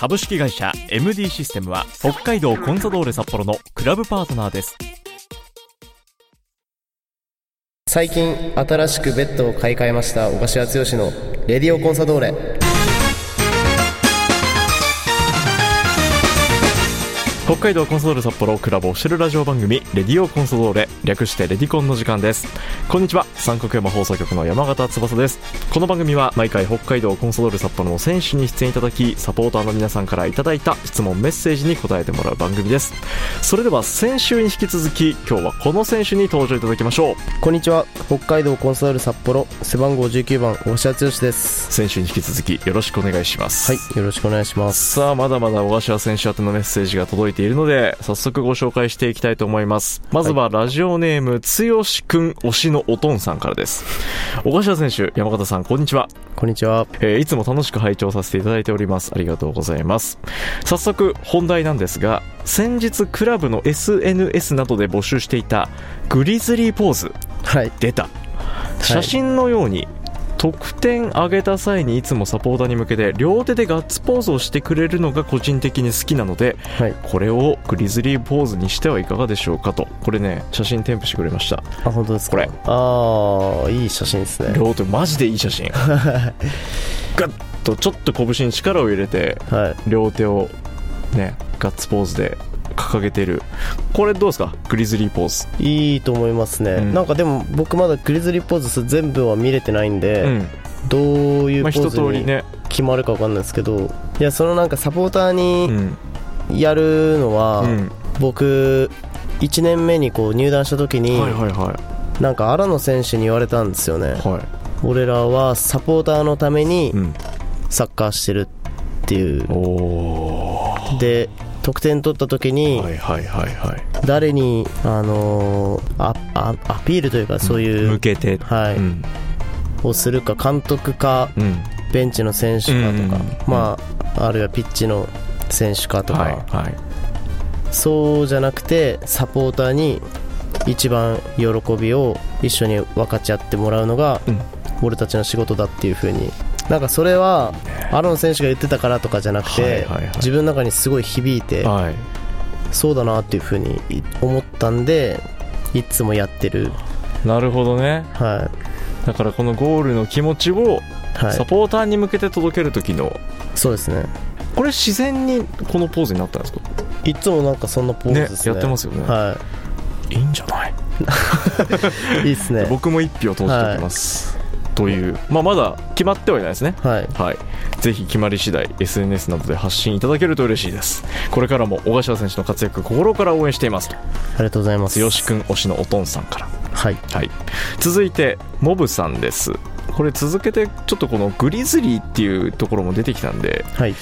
株式会社 MD システムは北海道コンサドーレ札幌のクラブパートナーです。最近新しくベッドを買い替えました小柏剛のレディオコンサドーレ北海道コンソドーレ札幌クラブオシャルラジオ番組レディオコンソドーレ略してレディコンの時間です。こんにちは。三国山放送局の山形翼です。この番組は毎回北海道コンソドーレ札幌の選手に出演いただきサポーターの皆さんからいただいた質問メッセージに答えてもらう番組です。それでは先週に引き続き今日はこの選手に登場いただきましょう。こんにちは。北海道コンサドーレ札幌背番号19番小柏剛です。先週に引き続きよろしくお願いします。はいよろしくお願いします。さあまだまだ小柏選手宛てのメッセージが届いているので早速ご紹介していきたいと思います。まずはラジオネームつよしくん推しのおとんさんからです。小柏選手山形さんこんにちは。こんにちは。えーいつも楽しく拝聴させていただいております。ありがとうございます。早速本題なんですが先日クラブの SNS などで募集していたグリズリーポーズはい。出た。写真のように得点上げた際にいつもサポーターに向けて両手でガッツポーズをしてくれるのが個人的に好きなのではい。これをグリズリーポーズにしてはいかがでしょうかと。これね写真添付してくれました。あ本当ですか？これ。ああいい写真ですね。両手マジでいい写真。ガッとちょっと拳に力を入れてはい。両手をねガッツポーズで掲げてる。これどうですか？グリズリーポーズ。いいと思いますね、うん。なんかでも僕まだグリズリーポーズ全部は見れてないんで、うん。どういうポーズに決まるか分かんないですけどいやそのなんかサポーターうにん。やるのは、うん。僕1年目にこう入団した時に、はいはいはなんか荒野選手に言われたんですよね。いは俺らはサポーターのためにサッカーしてるってい。うで得点取った時に誰に、あのーああアピールというかそういう、向けて。はい。うん。をするか監督かうん。ベンチの選手かとか、うんまああるいはピッチの選手かとか、はいはい。そうじゃなくてサポーターに一番喜びを一緒に分かち合ってもらうのが、うん。俺たちの仕事だっていう風になんかそれはアロン選手が言ってたからとかじゃなくて、はいはいはい。自分の中にすごい響いてはい。そうだなっていう風に思ったんでいつもやってる。なるほどね。はだからこのゴールの気持ちをい、はい、サポーターに向けて届ける時の。そうですね。これ自然にこのポーズになったんですか？いつもなんかそんなポーズですね。ねやってますよね。はい。いんじゃないい？いいっすね。僕も一票投じておきます、という、まあ、まだ決まってはいないですね。はい。はい、ぜひ決まり次第 SNS などで発信いただけると嬉しいです。これからも小柏選手の活躍心から応援していますと。ありがとうございます。剛くん推しのおとんさんから。はい。はい、続いてモブさんです。これ続けてちょっとこのグリズリーっていうところも出てきたんではい。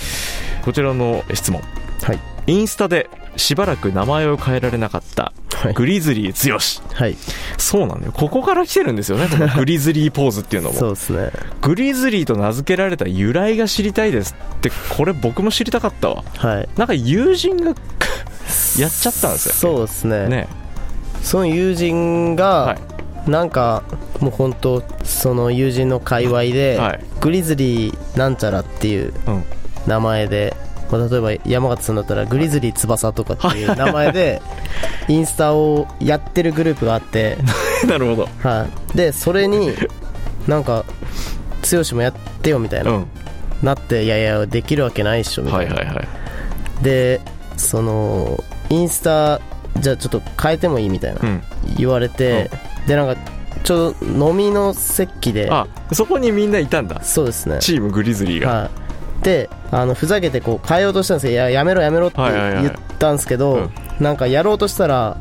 こちらの質問。はいインスタでしばらく名前を変えられなかったはい。グリズリー剛はい。そうなんだよ。ここから来てるんですよね。この グリズリーポーズっていうのも。そうですね。グリズリーと名付けられた由来が知りたいですってこれ僕も知りたかったわ。はい。なんか友人が やっちゃったんですよ。そうですね。ね。その友人が、はい。なんかもう本当その友人の界隈で、はい。グリズリーなんちゃらっていううん。名前で、まあ、例えば山形さんだったらグリズリー翼とかっていう名前でインスタをやってるグループがあって、なるほど。はい、でそれになんか剛もやってよみたいな、うん。なっていやいやできるわけないっしょみたいな、はいはいはい。でそのインスタじゃあちょっと変えてもいいみたいな、うん。言われて、でなんかちょうど飲みの席で。あそこにみんないたんだ。そうですね。チームグリズリーが、はいであのふざけてこう変えようとしたんですけどいややめろやめろってはいはいはい。言ったんですけど、うん。なんかやろうとしたら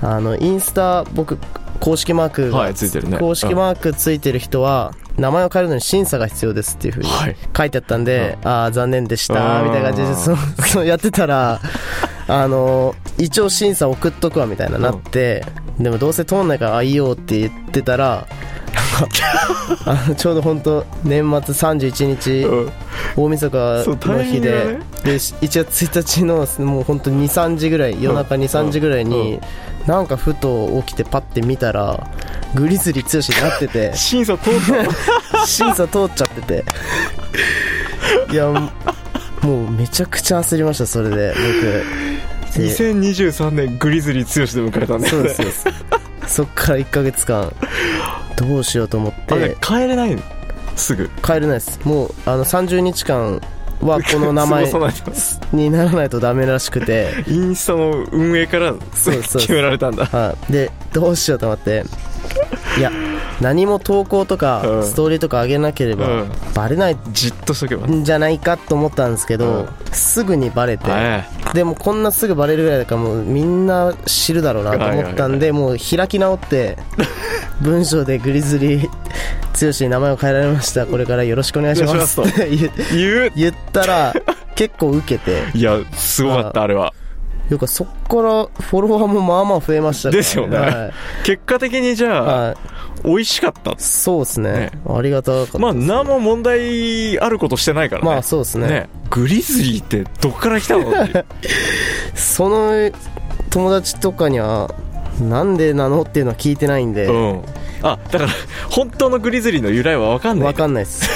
あのインスタ僕公式マークが、はいついてるね。公式マークついてる人は、名前を変えるのに審査が必要ですっていうふうにはい。書いてあったんで、ああ残念でしたうん。みたいな感じでそそやってたらあの一応審査送っとくわみたいななって、でもどうせ通んないからあいいよって言ってたらあ のちょうど本当年末31日、うん。大晦日の日で,、で1月1日のもう本当に23時ぐらい夜中23時ぐらいに、なんかふと起きてパッて見たらグリズリー剛になってて 審査通ったの？審査通っちゃってて。いやもうめちゃくちゃ焦りましたそれで僕。で2023年グリズリー剛で迎えたんだよね。そうですそっから1ヶ月間どうしようと思って。帰れないの？すぐ。帰れないです。もうあの30日間はこの名前にならないとダメらしくて。インスタの運営から決められたんだ。はい、でどうしようと思って。いや何も投稿とかうん。ストーリーとか上げなければうん。バレないじっとしとけば。んじゃないかと思ったんですけど、すぐにバレて、えでもこんなすぐバレるぐらいだからもうみんな知るだろうなと思ったんで、もう開き直って文章でグリズリー剛に名前を変えられました。これからよろしくお願いします。って 言ったら結構受けて。いやすごかったあれはよくそっからフォロワーもまあまあ増えましたからですよね。はい。結果的にじゃあはい。美味しかった。そうですね。ね。ありがたかったですまあ何も問題あることしてないからね。まあそうですね。ね。グリズリーってどっから来たの その友達とかにはなんでなのっていうのは聞いてないんで、うん。あだから本当のグリズリーの由来は分かんない。わかんないです。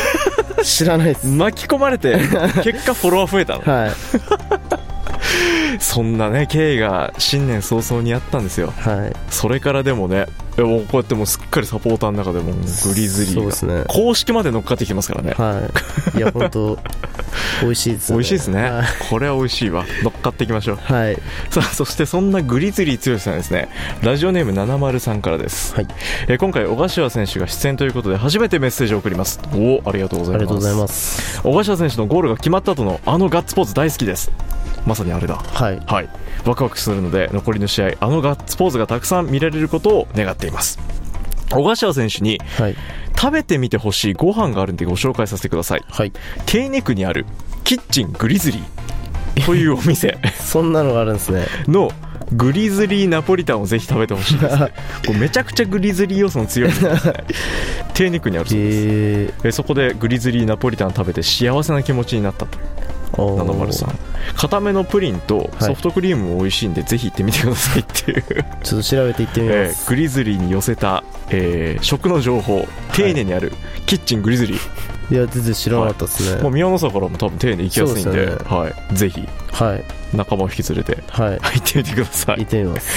知らないです。巻き込まれて結果フォロワー増えたの。はいそんなね経緯が新年早々にあったんですよ。はい。それからでもねえもうこうやってもうすっかりサポーターの中でもグリズリーが。ね。公式まで乗っかってきてますからね。はい。いや本当 美味しいですよね。美味しいですね。はい。これは美味しいわ。乗っかっていきましょう。はい。さあそしてそんなグリズリー剛さんですね。ラジオネーム70さんからです、はい。えー今回小柏選手が出演ということで初めてメッセージを送ります。おおありがとうございます。ありがとうございます。小柏選手のゴールが決まった後のあのガッツポーズ大好きです。まさにあれだはい。はい。ワクワクするので残りの試合あのガッツポーズがたくさん見られることを願っています。小柏選手にはい。食べてみてほしいご飯があるんでご紹介させてください。はい。手根区にあるキッチングリズリー。というお店。そんなのがあるんですね。のグリズリーナポリタンをぜひ食べてほしいです。これめちゃくちゃグリズリー要素の強いで。す ね手肉にあるそうです。へえそこでグリズリーナポリタン食べて幸せな気持ちになったと七丸さん。固めのプリンとソフトクリームも美味しいんで、ぜひ行ってみてくださいっていう、ちょっと調べていってみまえす、ーグリズリーに寄せた、えー食の情報丁寧にあるキッチングリズリー、いや全然知らなかったですね。もう宮のらも多分丁寧行きやすいんでそうですよはい、ぜひはい。仲間を引き連れてはい。行ってみてください。行ってみます。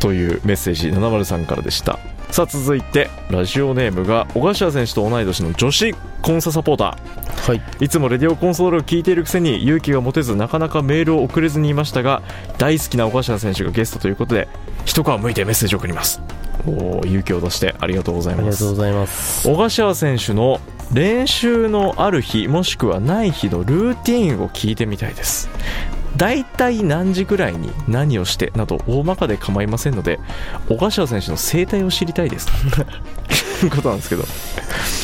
というメッセージ70さんからでしたさあ続いてラジオネームが小柏選手と同い年の女子コンササポータはい。ーいつもレディオコンソールを聞いているくせに勇気が持てずなかなかメールを送れずにいましたが大好きな小柏選手がゲストということで一皮むいてメッセージを送ります。おー勇気を出してありがとうございありますがとうございます。小柏選手の練習のある日もしくはない日のルーティーンを聞いてみたいです大体何時ぐらいに何をしてなど大まかで構いませんので小柏選手の生態を知りたいです。ということなんですけど。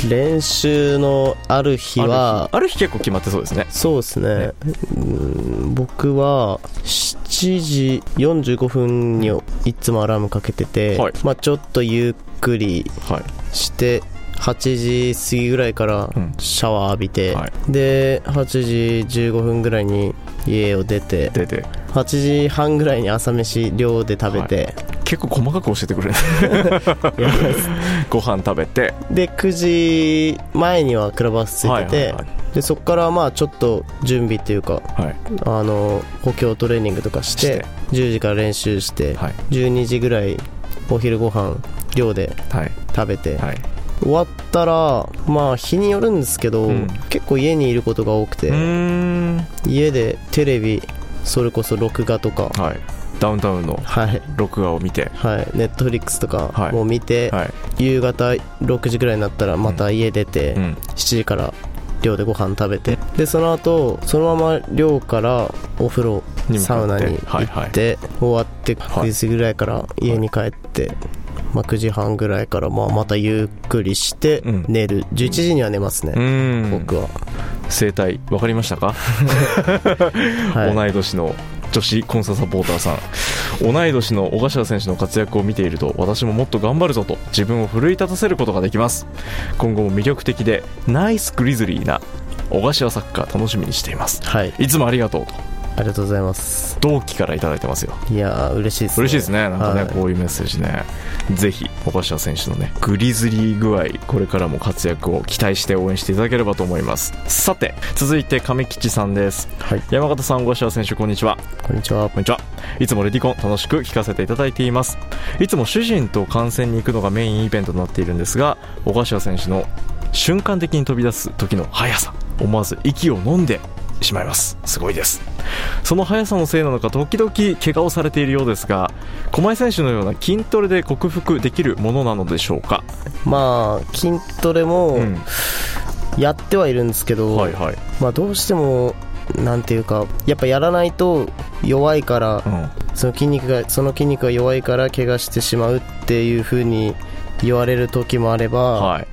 練習のある日はある日結構決まってそうですね。そうですね。うん僕は7時45分にいつもアラームかけてて、はい。まあ、ちょっとゆっくりはい。して8時過ぎぐらいからうん。シャワー浴びて、はい。で8時15分ぐらいに家を出て出て。8時半ぐらいに朝飯寮で食べて、結構細かく教えてくれる ご飯食べて。で9時前にはクラブハウスついてて、はいはいはい。でそこからまあちょっと準備っていうかはい。あの補強トレーニングとかしてして。10時から練習して、はい。12時ぐらいお昼ご飯寮ではい。食べて、はい終わったらまあ日によるんですけど、うん。結構家にいることが多くて、家でテレビそれこそ録画とかはい。ダウンタウンのはい。録画を見て。はい。ネットフリックスとかはい。もう見て、はい。夕方6時ぐらいになったらまた家出て、うん。7時から寮でご飯食べてでその後そのまま寮からお風呂サウナにはいはい。行って終わってはい。9時ぐらいから家に帰って、まあ、9時半ぐらいからまあまたゆっくりしてうん。寝る、11時には寝ますうね、僕は、生態分かりましたか、はい、同い年の女子コンササポーターさん。同い年の小柏選手の活躍を見ていると私ももっと頑張るぞと自分を奮い立たせることができます。今後も魅力的でナイスグリズリーな小柏サッカー楽しみにしています。はい。いつもありがとうとありがとうございます。同期からいただいてますよ。いやー嬉しいですね。嬉しいですね。なんかね、はいこういうメッセージね。ぜひ小柏選手のねグリズリー具合これからも活躍を期待して応援していただければと思います。さて続いて亀吉さんです。はい。山形さん小柏選手こんにちは。こんにちは。こんにちは。いつもレディコン楽しく聞かせていただいています。いつも主人と観戦に行くのがメインイベントとなっているんですが小柏選手の瞬間的に飛び出す時の速さ思わず息を飲んでしまいます。すごいです。その速さのせいなのか時々怪我をされているようですが狛江選手のような筋トレで克服できるものなのでしょうか？まあ筋トレもうん。やってはいるんですけど、はいはい。まあどうしてもなんていうかやっぱやらないと弱いからうん。その筋肉がその筋肉が弱いから怪我してしまうっていう風に言われる時もあれば、はい。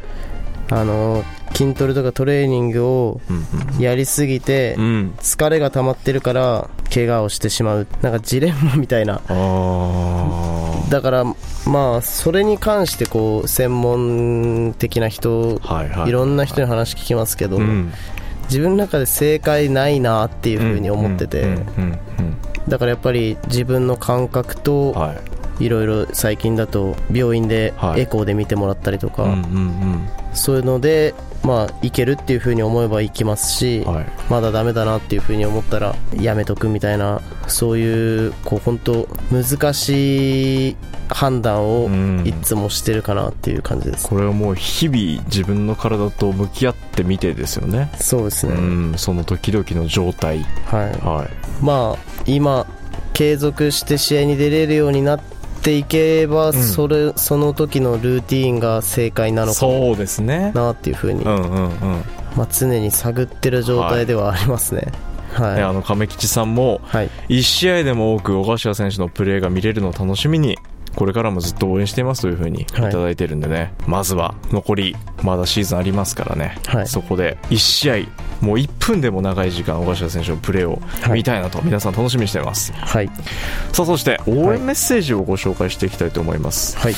あの筋トレとかトレーニングをうんやりすぎて疲れが溜まってるから怪我をしてしまう。なんかジレンマみたいな。あだからまあそれに関してこう専門的な人いろんな人に話聞きますけど、うん。自分の中で正解ないなっていう風に思ってて、だからやっぱり自分の感覚うんとはい。いろいろ最近だと病院ではい。エコーで見てもらったりとか、そういうのでまあいけるっていう風に思えばいきますし、うんはい。まだダメだなっていう風に思ったらやめとくみたいなそういうこう本当難しい判断をうん。いつもしてるかなっていう感じです、これはもう日々自分の体と向き合ってみてですよね。そうですね、うん。その時々の状態。はい。はい。まあ今継続して試合に出れるようになっていけば、ん。それその時のルーティーンが正解なのかそうですね。なっていう風に、うんうんうん。まあ、常に探ってる状態ではありますね。はい、ねあの亀吉さんもはい、1試合でも多く小柏選手のプレーが見れるのを楽しみにこれからもずっと応援していますというふうにい。ただいてるんでね、まずは残りまだシーズンありますからね、はい。そこで1試合もう1分でも長い時間小柏選手のプレーをはい。見たいなと皆さん楽しみにしています、はい。さあそして応援メッセージをご紹介していきたいと思います、はい。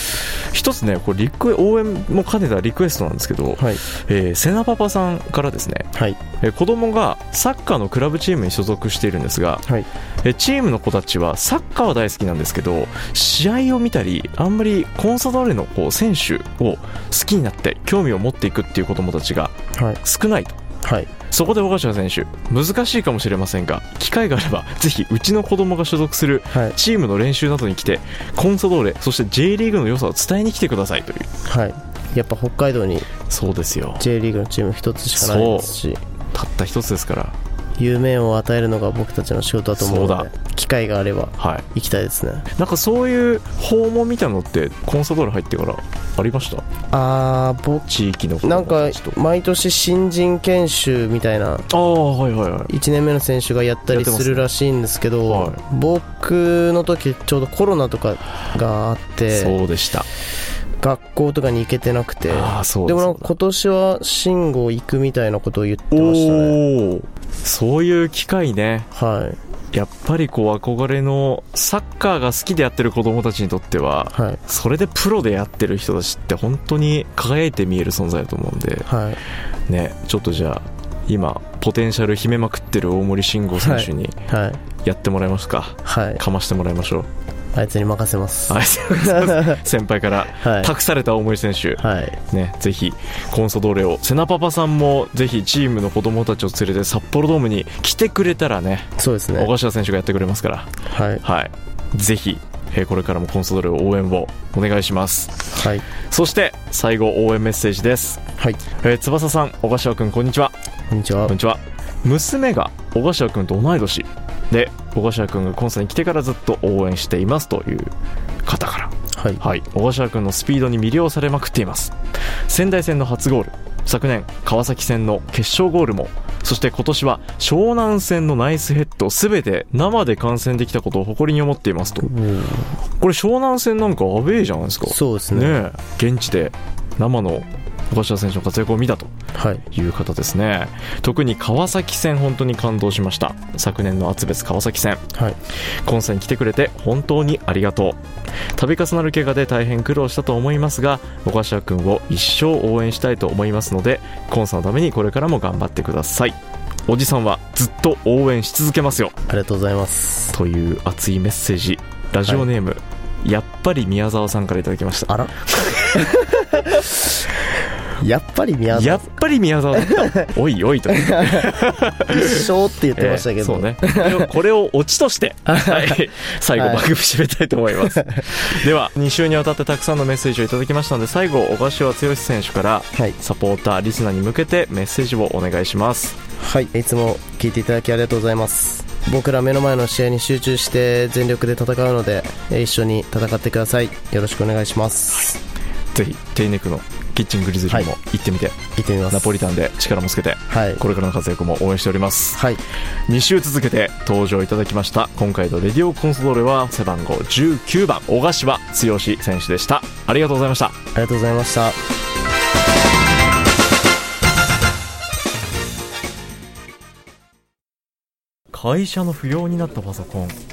一つねこれリクエ応援も兼ねたリクエストなんですけど、はい。えー、セナパパさんからですね、はい。えー子供がサッカーのクラブチームに所属しているんですが、はい。えーチームの子たちはサッカーは大好きなんですけど試合を見たりあんまりコンサドーレのこう選手を好きになって興味を持っていくっていう子供たちがはい。少ないと。はいそこで小柏選手難しいかもしれませんが機会があればぜひうちの子供が所属するはい。チームの練習などに来てコンサドーレそして J リーグの良さを伝えに来てくださいという。はい。やっぱ北海道にそうですよ。J リーグのチーム一つしかないですし。たった一つですから。夢を与えるのが僕たちの仕事だと思うので機会があればはい。行きたいですね。なんかそういう訪問みたいなのってコンサドーレ入ってからありました？あー僕地域の子なんか毎年新人研修みたいな。ああはいはいはい。1年目の選手がやったりするらしいんですけどはい僕の時ちょうどコロナとかがあってそうでした。学校とかに行けてなくてああそうでも今年は慎吾行くみたいなことを言ってましたね。おおそういう機会ね。はいやっぱりこう憧れのサッカーが好きでやってる子供たちにとってははい。それでプロでやってる人たちって本当に輝いて見える存在だと思うんではい。ねちょっとじゃあ今ポテンシャル秘めまくってる大森慎吾選手にはい。やってもらいますか、はい。かましてもらいましょうあいつに任せます。先輩からい。託された大森選手、はい。ね、ぜひコンソドーレを。セナパパさんもぜひチームの子供たちを連れて札幌ドームに来てくれたらねそうですね。小柏選手がやってくれますから。はい。はい。ぜひ、えーこれからもコンソドーレを応援をお願いします。はい。そして最後応援メッセージです、はい。えー翼さん小柏君こんにちは。こんにちは。こんにちは。娘が小柏君と同い年で小柏君がコンサに来てからずっと応援していますという方から。はい。はい、小柏君のスピードに魅了されまくっています。仙台戦の初ゴール。昨年川崎戦の決勝ゴールも。そして今年は湘南戦のナイスヘッド。全て生で観戦できたことを誇りに思っていますと。これ湘南戦なんかアウェーじゃないですか。そうですね。ねえ。現地で生の小柏選手の活躍を見たと。はい。いう方ですね。特に川崎戦本当に感動しました。昨年の厚別川崎戦はい。コンサに来てくれて本当にありがとう。度重なる怪我で大変苦労したと思いますが小柏君を一生応援したいと思いますのでコンサのためにこれからも頑張ってください。おじさんはずっと応援し続けますよ。ありがとうございます。という熱いメッセージ。ラジオネーム、やっぱり宮沢さんからいただきました。あら やっぱり宮や沢っぱり宮沢だった。おいおいと。一生って言ってましたけど、そうね。これをオチとして、はい、最後はい番組締めたいと思います、では2週にわたってたくさんのメッセージをいただきましたので最後小柏剛選手からはい。サポーターリスナーに向けてメッセージをお願いします。はい。いつも聞いていただきありがとうございます。僕ら目の前の試合に集中して全力で戦うのでえー一緒に戦ってください。よろしくお願いします。ぜひテイネクのキッチングリズリーも行ってみて、行ってみます。ナポリタンで力もつけてはい。これからの活躍も応援しております。はい。2週続けて登場いただきました。今回のレディオコンソドーレは背番号19番小柏剛選手でした。ありがとうございました。ありがとうございました。会社の不要になったパソコン